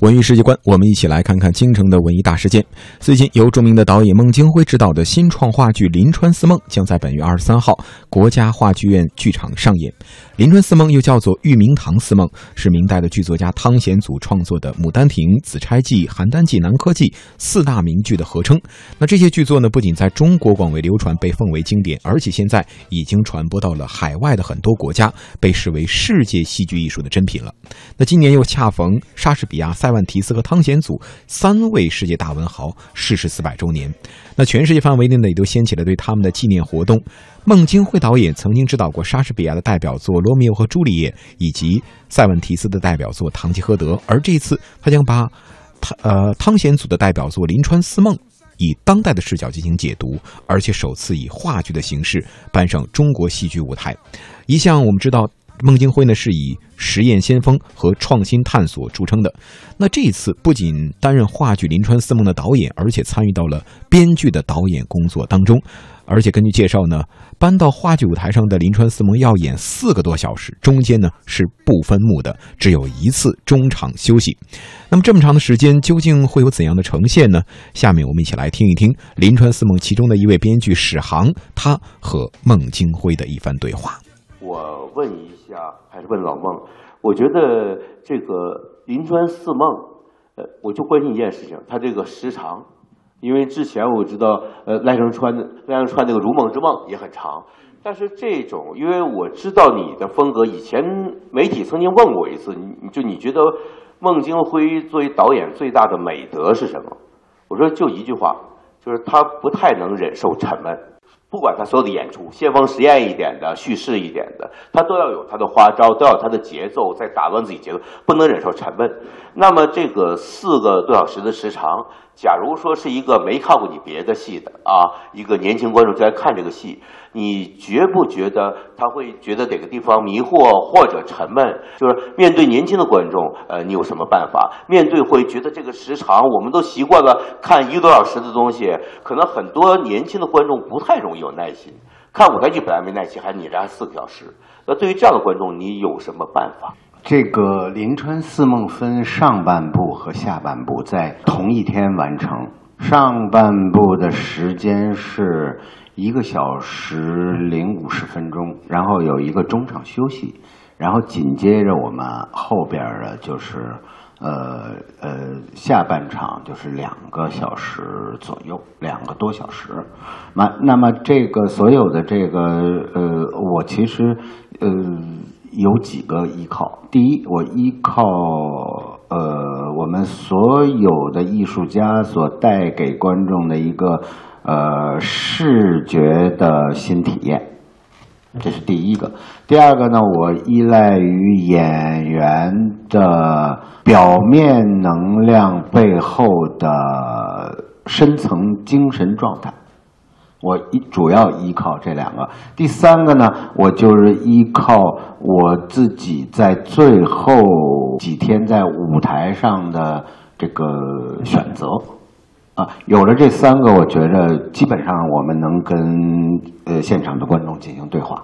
文艺世界观，我们一起来看看京城的文艺大事件。最近，由著名的导演孟京辉执导的新创话剧《临川四梦》将在本月二十三号国家话剧院剧场上演。《临川四梦》又叫做《玉明堂四梦》，是明代的剧作家汤显祖创作的《牡丹亭》《紫钗记》《邯郸记》《南柯记》四大名剧的合称。那这些剧作呢，不仅在中国广为流传，被奉为经典，而且现在已经传播到了海外的很多国家，被视为世界戏剧艺术的珍品了。那今年又恰逢莎士比亚塞。塞万提斯和汤显祖三位世界大文豪逝世四百周年，那全世界范围内呢也都掀起了对他们的纪念活动。孟京辉导演曾经指导过莎士比亚的代表作《罗密欧和朱丽叶》，以及塞万提斯的代表作《堂吉诃德》，而这次他将把汤呃汤显祖的代表作《临川四梦》以当代的视角进行解读，而且首次以话剧的形式搬上中国戏剧舞台。一向我们知道。孟京辉呢是以实验先锋和创新探索著称的，那这一次不仅担任话剧《临川四梦》的导演，而且参与到了编剧的导演工作当中。而且根据介绍呢，搬到话剧舞台上的《临川四梦》要演四个多小时，中间呢是不分幕的，只有一次中场休息。那么这么长的时间，究竟会有怎样的呈现呢？下面我们一起来听一听《临川四梦》其中的一位编剧史航，他和孟京辉的一番对话。我问一下，还是问老孟？我觉得这个《临川四梦》，呃，我就关心一件事情，它这个时长，因为之前我知道，呃，赖声川赖声川那个《如梦之梦》也很长，但是这种，因为我知道你的风格，以前媒体曾经问过一次，你就你觉得孟京辉作为导演最大的美德是什么？我说就一句话，就是他不太能忍受沉闷。不管他所有的演出，先锋实验一点的，叙事一点的，他都要有他的花招，都要他的节奏，在打乱自己节奏，不能忍受沉闷。那么这个四个多小时的时长。假如说是一个没看过你别的戏的啊，一个年轻观众在看这个戏，你觉不觉得他会觉得哪个地方迷惑或者沉闷？就是面对年轻的观众，呃，你有什么办法？面对会觉得这个时长，我们都习惯了看一个多小时的东西，可能很多年轻的观众不太容易有耐心。看舞台剧本来没耐心，还你这还四个小时，那对于这样的观众，你有什么办法？这个《临川四梦》分上半部和下半部，在同一天完成。上半部的时间是一个小时零五十分钟，然后有一个中场休息，然后紧接着我们后边的就是，呃呃，下半场就是两个小时左右，两个多小时。那那么这个所有的这个呃，我其实呃。有几个依靠。第一，我依靠呃我们所有的艺术家所带给观众的一个呃视觉的新体验，这是第一个。第二个呢，我依赖于演员的表面能量背后的深层精神状态。我依主要依靠这两个，第三个呢，我就是依靠我自己在最后几天在舞台上的这个选择，啊，有了这三个，我觉得基本上我们能跟呃现场的观众进行对话。